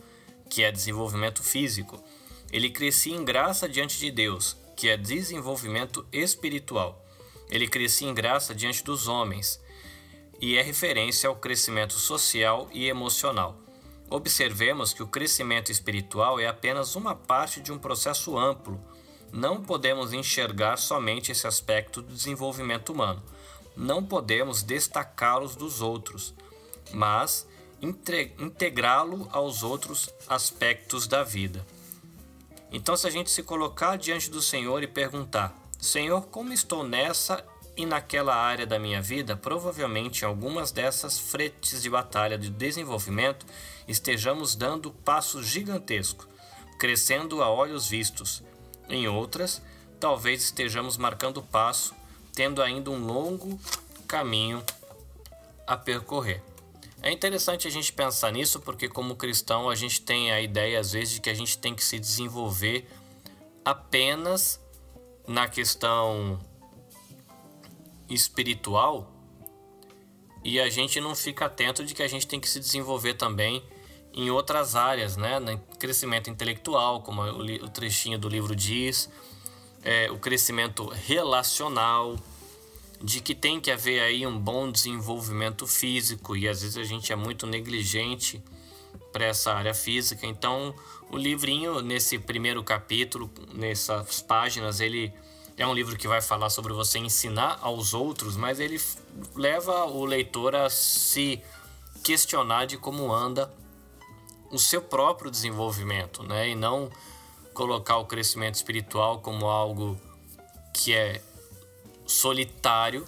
que é desenvolvimento físico. Ele crescia em graça diante de Deus, que é desenvolvimento espiritual. Ele crescia em graça diante dos homens e é referência ao crescimento social e emocional. Observemos que o crescimento espiritual é apenas uma parte de um processo amplo. Não podemos enxergar somente esse aspecto do desenvolvimento humano. Não podemos destacá-los dos outros, mas integrá-lo aos outros aspectos da vida. Então, se a gente se colocar diante do Senhor e perguntar: Senhor, como estou nessa e naquela área da minha vida, provavelmente em algumas dessas fretes de batalha de desenvolvimento, estejamos dando passos gigantescos, crescendo a olhos vistos. Em outras, talvez estejamos marcando passo, tendo ainda um longo caminho a percorrer. É interessante a gente pensar nisso porque, como cristão, a gente tem a ideia às vezes de que a gente tem que se desenvolver apenas na questão espiritual e a gente não fica atento de que a gente tem que se desenvolver também em outras áreas, né? No crescimento intelectual, como o trechinho do livro diz, é, o crescimento relacional, de que tem que haver aí um bom desenvolvimento físico e às vezes a gente é muito negligente para essa área física. Então, o livrinho nesse primeiro capítulo, nessas páginas, ele é um livro que vai falar sobre você ensinar aos outros, mas ele leva o leitor a se questionar de como anda o seu próprio desenvolvimento, né? E não colocar o crescimento espiritual como algo que é solitário,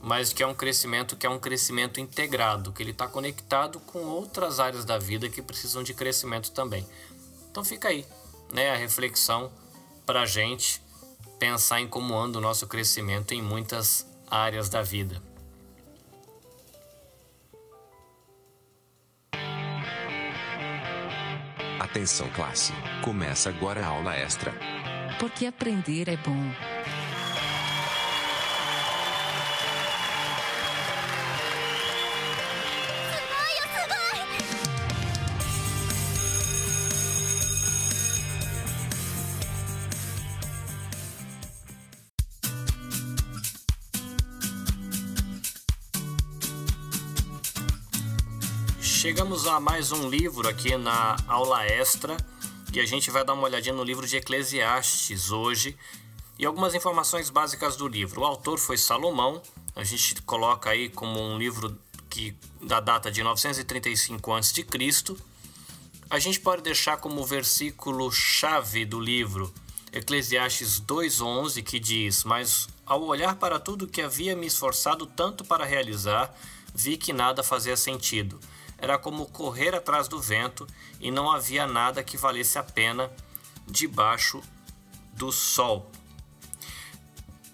mas que é um crescimento que é um crescimento integrado, que ele está conectado com outras áreas da vida que precisam de crescimento também. Então fica aí, né, a reflexão para gente pensar em como anda o nosso crescimento em muitas áreas da vida. Atenção classe, começa agora a aula extra. Porque aprender é bom. A mais um livro aqui na aula extra e a gente vai dar uma olhadinha no livro de Eclesiastes hoje e algumas informações básicas do livro. O autor foi Salomão, a gente coloca aí como um livro que da data de 935 a.C. A gente pode deixar como versículo chave do livro Eclesiastes 2:11 que diz: "Mas ao olhar para tudo que havia me esforçado tanto para realizar, vi que nada fazia sentido." Era como correr atrás do vento e não havia nada que valesse a pena debaixo do sol.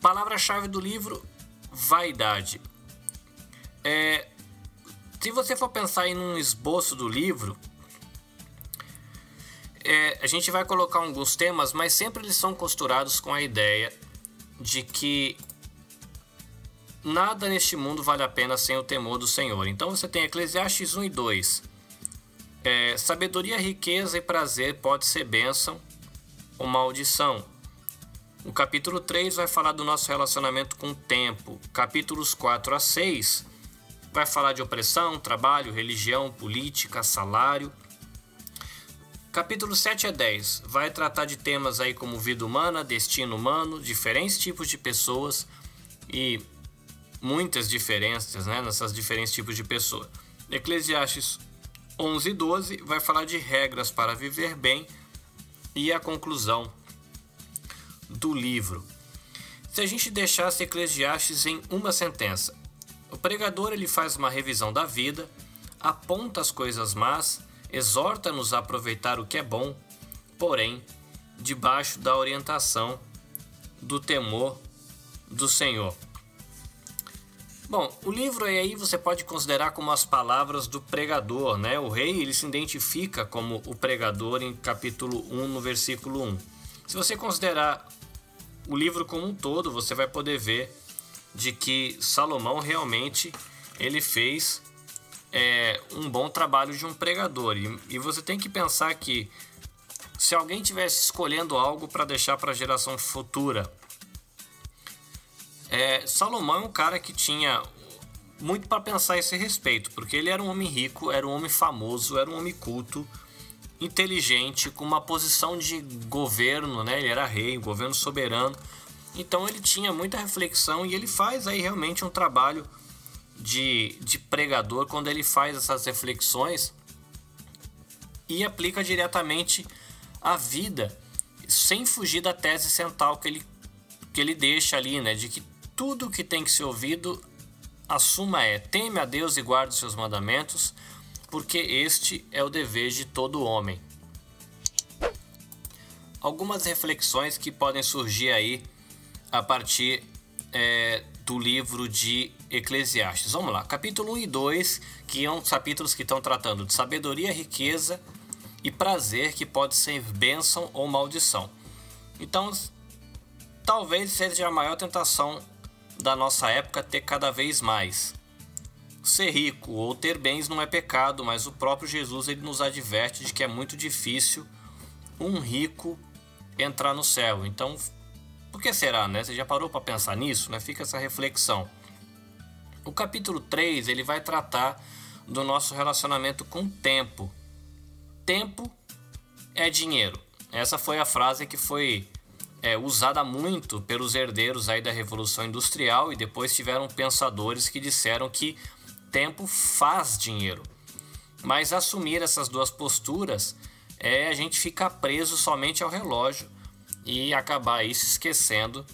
Palavra-chave do livro: vaidade. É, se você for pensar em um esboço do livro, é, a gente vai colocar alguns temas, mas sempre eles são costurados com a ideia de que Nada neste mundo vale a pena sem o temor do Senhor. Então você tem Eclesiastes 1 e 2. É, sabedoria, riqueza e prazer pode ser bênção ou maldição. O capítulo 3 vai falar do nosso relacionamento com o tempo. Capítulos 4 a 6 vai falar de opressão, trabalho, religião, política, salário. Capítulo 7 a 10 vai tratar de temas aí como vida humana, destino humano, diferentes tipos de pessoas e muitas diferenças né, nessas diferentes tipos de pessoa. Eclesiastes 11 e 12 vai falar de regras para viver bem e a conclusão do livro. Se a gente deixasse Eclesiastes em uma sentença, o pregador ele faz uma revisão da vida, aponta as coisas más, exorta-nos a aproveitar o que é bom, porém, debaixo da orientação do temor do Senhor. Bom, o livro aí você pode considerar como as palavras do pregador, né? O rei ele se identifica como o pregador em capítulo 1, no versículo 1. Se você considerar o livro como um todo, você vai poder ver de que Salomão realmente ele fez é, um bom trabalho de um pregador. E, e você tem que pensar que se alguém tivesse escolhendo algo para deixar para a geração futura, é, Salomão é um cara que tinha muito para pensar a esse respeito, porque ele era um homem rico, era um homem famoso, era um homem culto, inteligente, com uma posição de governo, né? Ele era rei, governo soberano. Então ele tinha muita reflexão e ele faz aí realmente um trabalho de, de pregador quando ele faz essas reflexões e aplica diretamente a vida, sem fugir da tese central que ele, que ele deixa ali, né? De que tudo que tem que ser ouvido, a suma é: teme a Deus e guarde os seus mandamentos, porque este é o dever de todo homem. Algumas reflexões que podem surgir aí a partir é, do livro de Eclesiastes. Vamos lá, capítulo 1 e 2, que são capítulos que estão tratando de sabedoria, riqueza e prazer, que pode ser bênção ou maldição. Então, talvez seja a maior tentação da nossa época ter cada vez mais. Ser rico ou ter bens não é pecado, mas o próprio Jesus ele nos adverte de que é muito difícil um rico entrar no céu. Então, por que será, né? Você já parou para pensar nisso, né? Fica essa reflexão. O capítulo 3, ele vai tratar do nosso relacionamento com o tempo. Tempo é dinheiro. Essa foi a frase que foi é, usada muito pelos herdeiros aí da Revolução Industrial e depois tiveram pensadores que disseram que tempo faz dinheiro. Mas assumir essas duas posturas é a gente ficar preso somente ao relógio e acabar aí se esquecendo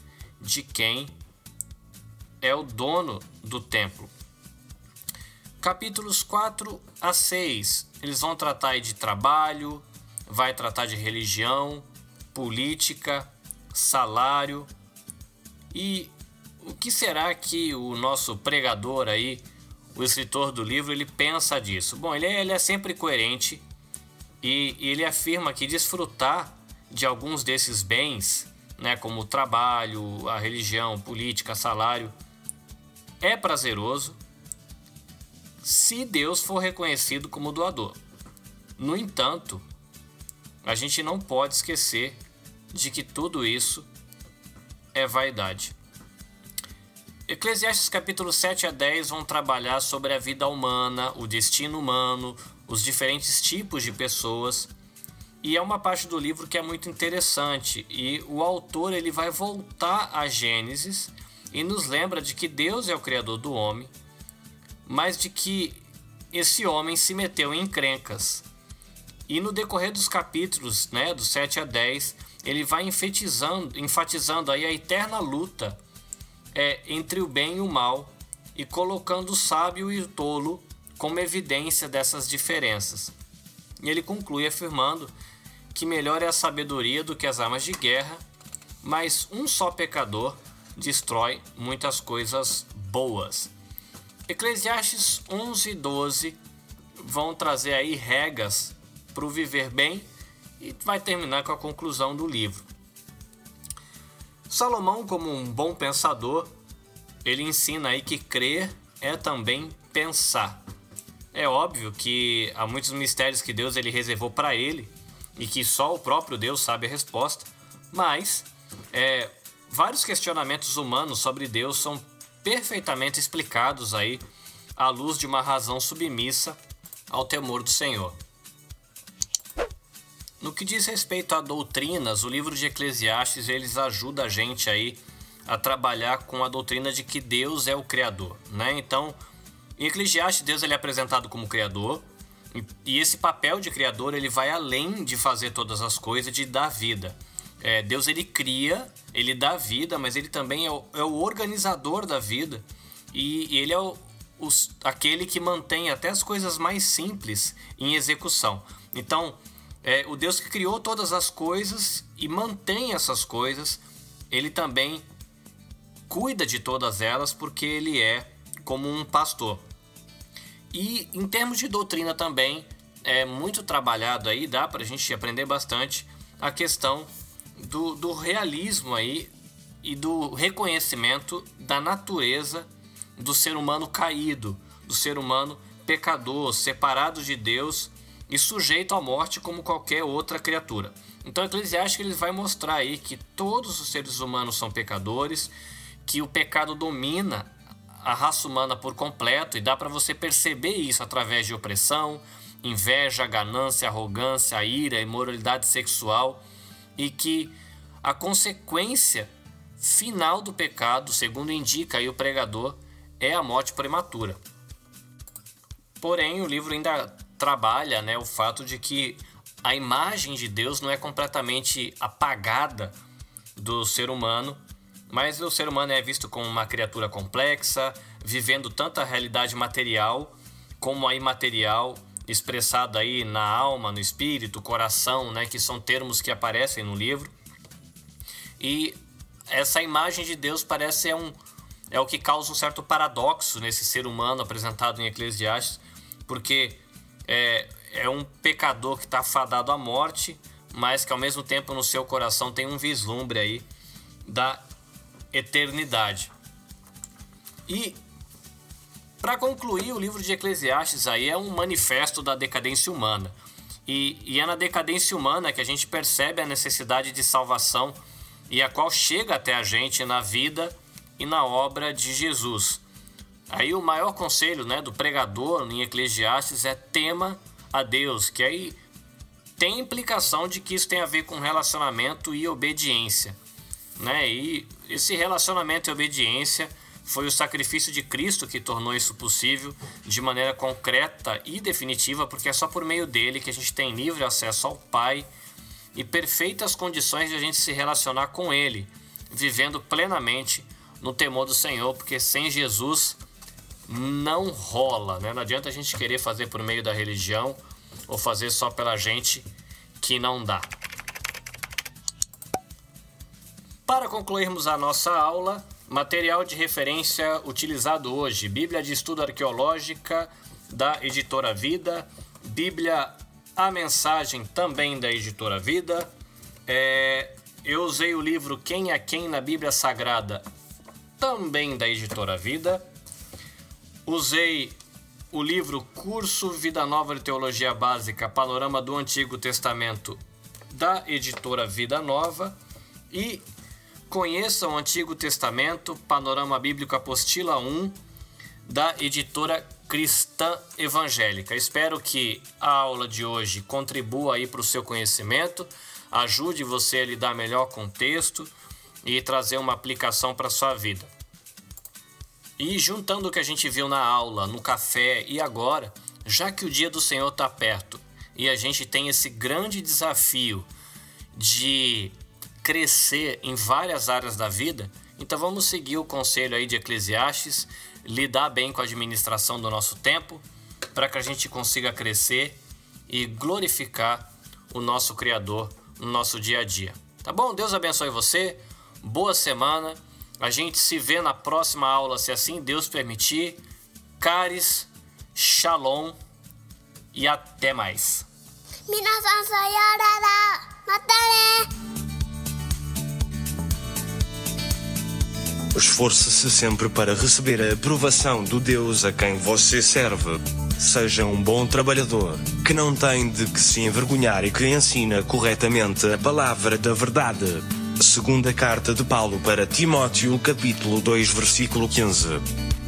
de quem é o dono do templo. Capítulos 4 a 6, eles vão tratar de trabalho, vai tratar de religião, política, salário. E o que será que o nosso pregador aí, o escritor do livro, ele pensa disso? Bom, ele é, ele é sempre coerente e, ele afirma que desfrutar de alguns desses bens, né, como o trabalho, a religião, política, salário, é prazeroso se Deus for reconhecido como doador. No entanto, a gente não pode esquecer de que tudo isso é vaidade. Eclesiastes capítulo 7 a 10 vão trabalhar sobre a vida humana, o destino humano, os diferentes tipos de pessoas. E é uma parte do livro que é muito interessante e o autor ele vai voltar a Gênesis e nos lembra de que Deus é o criador do homem, mas de que esse homem se meteu em encrencas. E no decorrer dos capítulos, né, do 7 a 10, ele vai enfatizando, enfatizando aí a eterna luta é, entre o bem e o mal e colocando o sábio e o tolo como evidência dessas diferenças. E ele conclui afirmando que melhor é a sabedoria do que as armas de guerra, mas um só pecador destrói muitas coisas boas. Eclesiastes 11 e 12 vão trazer aí regras para o viver bem e vai terminar com a conclusão do livro. Salomão, como um bom pensador, ele ensina aí que crer é também pensar. É óbvio que há muitos mistérios que Deus ele reservou para ele e que só o próprio Deus sabe a resposta, mas é, vários questionamentos humanos sobre Deus são perfeitamente explicados aí à luz de uma razão submissa ao temor do Senhor. No que diz respeito a doutrinas, o livro de Eclesiastes eles ajuda a gente aí a trabalhar com a doutrina de que Deus é o criador, né? Então, em Eclesiastes Deus ele é apresentado como criador, e esse papel de criador ele vai além de fazer todas as coisas, de dar vida. É, Deus ele cria, ele dá vida, mas ele também é o, é o organizador da vida e, e ele é o, os, aquele que mantém até as coisas mais simples em execução. Então, é, o Deus que criou todas as coisas e mantém essas coisas, ele também cuida de todas elas porque ele é como um pastor. E em termos de doutrina também, é muito trabalhado aí, dá para a gente aprender bastante a questão do, do realismo aí e do reconhecimento da natureza do ser humano caído, do ser humano pecador, separado de Deus e sujeito à morte como qualquer outra criatura. Então, Eclesiastes ele vai mostrar aí que todos os seres humanos são pecadores, que o pecado domina a raça humana por completo e dá para você perceber isso através de opressão, inveja, ganância, arrogância, ira, imoralidade sexual e que a consequência final do pecado, segundo indica aí o pregador, é a morte prematura. Porém, o livro ainda trabalha né, o fato de que a imagem de Deus não é completamente apagada do ser humano, mas o ser humano é visto como uma criatura complexa, vivendo tanto a realidade material como a imaterial, expressada aí na alma, no espírito, coração, né, que são termos que aparecem no livro. E essa imagem de Deus parece é um é o que causa um certo paradoxo nesse ser humano apresentado em Eclesiastes, porque é, é um pecador que está fadado à morte, mas que ao mesmo tempo no seu coração tem um vislumbre aí da eternidade. E para concluir, o livro de Eclesiastes aí é um manifesto da decadência humana. E, e é na decadência humana que a gente percebe a necessidade de salvação e a qual chega até a gente na vida e na obra de Jesus. Aí o maior conselho né, do pregador em Eclesiastes é tema a Deus, que aí tem implicação de que isso tem a ver com relacionamento e obediência. Né? E esse relacionamento e obediência foi o sacrifício de Cristo que tornou isso possível de maneira concreta e definitiva, porque é só por meio dele que a gente tem livre acesso ao Pai e perfeitas condições de a gente se relacionar com Ele, vivendo plenamente no temor do Senhor, porque sem Jesus não rola, né? Não adianta a gente querer fazer por meio da religião ou fazer só pela gente que não dá. Para concluirmos a nossa aula, material de referência utilizado hoje: Bíblia de Estudo Arqueológica da Editora Vida, Bíblia a mensagem também da editora Vida. É, eu usei o livro Quem é Quem na Bíblia Sagrada, também da editora Vida. Usei o livro Curso Vida Nova de Teologia Básica, Panorama do Antigo Testamento, da editora Vida Nova. E Conheça o Antigo Testamento, Panorama Bíblico Apostila 1, da editora cristã evangélica. Espero que a aula de hoje contribua aí para o seu conhecimento, ajude você a lidar melhor com o texto e trazer uma aplicação para a sua vida. E juntando o que a gente viu na aula, no café e agora, já que o dia do Senhor está perto e a gente tem esse grande desafio de crescer em várias áreas da vida, então vamos seguir o conselho aí de Eclesiastes lidar bem com a administração do nosso tempo, para que a gente consiga crescer e glorificar o nosso Criador no nosso dia a dia. Tá bom? Deus abençoe você. Boa semana. A gente se vê na próxima aula, se assim Deus permitir. Caris, Shalom e até mais. Minasan sayonara. Mata ne. Esforce-se sempre para receber a aprovação do Deus a quem você serve. Seja um bom trabalhador, que não tem de que se envergonhar e que ensina corretamente a palavra da verdade. Segunda carta de Paulo para Timóteo, capítulo 2, versículo 15.